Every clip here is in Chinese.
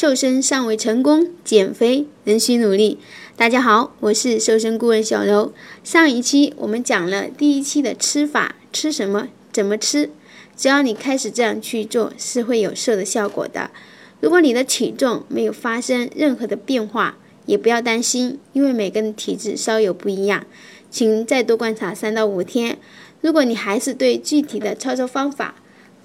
瘦身尚未成功，减肥仍需努力。大家好，我是瘦身顾问小柔。上一期我们讲了第一期的吃法，吃什么，怎么吃。只要你开始这样去做，是会有瘦的效果的。如果你的体重没有发生任何的变化，也不要担心，因为每个人体质稍有不一样，请再多观察三到五天。如果你还是对具体的操作方法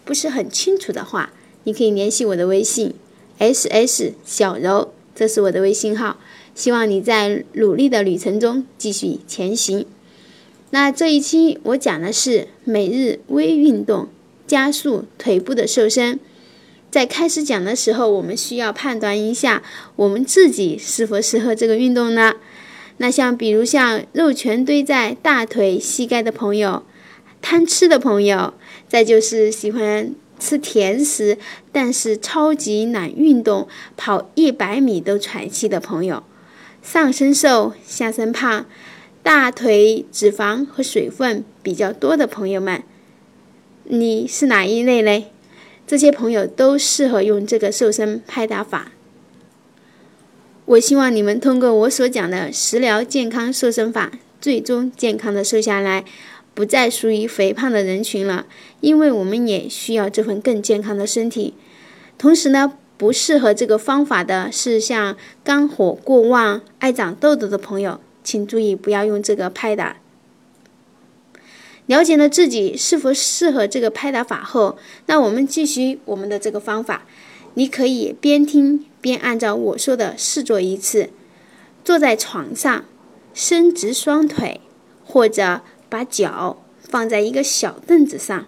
不是很清楚的话，你可以联系我的微信，S S 小柔，这是我的微信号。希望你在努力的旅程中继续前行。那这一期我讲的是每日微运动加速腿部的瘦身。在开始讲的时候，我们需要判断一下我们自己是否适合这个运动呢？那像比如像肉全堆在大腿、膝盖的朋友，贪吃的朋友，再就是喜欢。吃甜食，但是超级难运动，跑一百米都喘气的朋友，上身瘦下身胖，大腿脂肪和水分比较多的朋友们，你是哪一类嘞？这些朋友都适合用这个瘦身拍打法。我希望你们通过我所讲的食疗健康瘦身法，最终健康的瘦下来。不再属于肥胖的人群了，因为我们也需要这份更健康的身体。同时呢，不适合这个方法的是像肝火过旺、爱长痘痘的朋友，请注意不要用这个拍打。了解了自己是否适合这个拍打法后，那我们继续我们的这个方法。你可以边听边按照我说的试做一次。坐在床上，伸直双腿，或者。把脚放在一个小凳子上，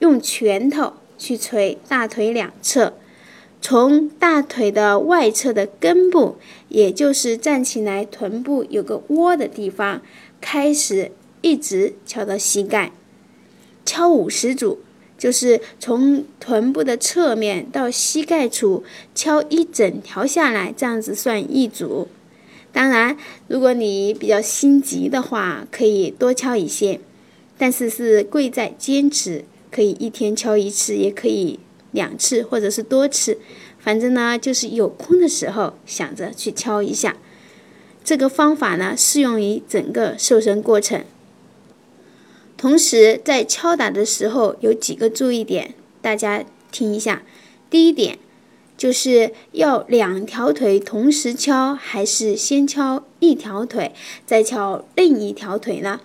用拳头去捶大腿两侧，从大腿的外侧的根部，也就是站起来臀部有个窝的地方开始，一直敲到膝盖，敲五十组，就是从臀部的侧面到膝盖处敲一整条下来，这样子算一组。当然，如果你比较心急的话，可以多敲一些，但是是贵在坚持，可以一天敲一次，也可以两次或者是多次，反正呢就是有空的时候想着去敲一下。这个方法呢适用于整个瘦身过程。同时在敲打的时候有几个注意点，大家听一下。第一点。就是要两条腿同时敲，还是先敲一条腿再敲另一条腿呢？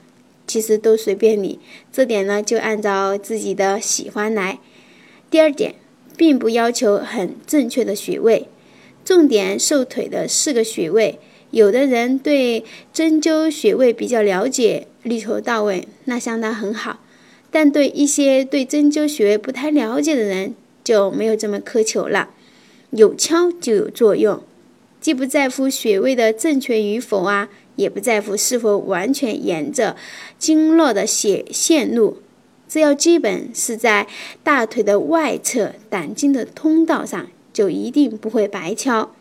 其实都随便你，这点呢就按照自己的喜欢来。第二点，并不要求很正确的穴位，重点瘦腿的四个穴位。有的人对针灸穴位比较了解，力求到位，那相当很好。但对一些对针灸穴位不太了解的人，就没有这么苛求了。有敲就有作用，既不在乎穴位的正确与否啊，也不在乎是否完全沿着经络的血线路，只要基本是在大腿的外侧胆经的通道上，就一定不会白敲。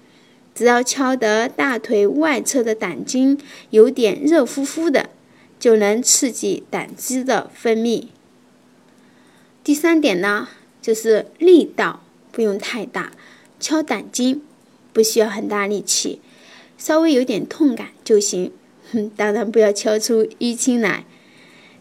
只要敲得大腿外侧的胆经有点热乎乎的，就能刺激胆汁的分泌。第三点呢，就是力道不用太大。敲胆经不需要很大力气，稍微有点痛感就行。哼，当然不要敲出淤青来。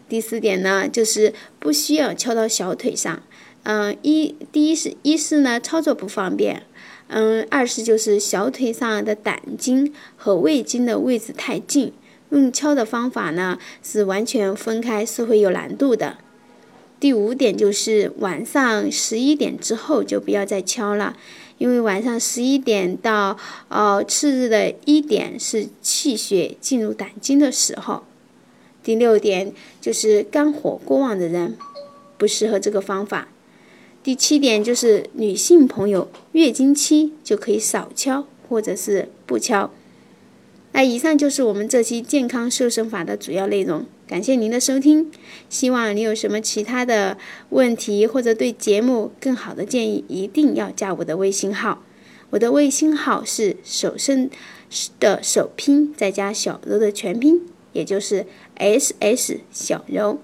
第四点呢，就是不需要敲到小腿上。嗯，一第一是一是呢操作不方便，嗯，二是就是小腿上的胆经和胃经的位置太近，用敲的方法呢是完全分开，是会有难度的。第五点就是晚上十一点之后就不要再敲了。因为晚上十一点到呃次日的一点是气血进入胆经的时候。第六点就是肝火过旺的人不适合这个方法。第七点就是女性朋友月经期就可以少敲或者是不敲。那以上就是我们这期健康瘦身法的主要内容。感谢您的收听，希望你有什么其他的问题或者对节目更好的建议，一定要加我的微信号。我的微信号是手生的首拼再加小柔的全拼，也就是 S S 小柔。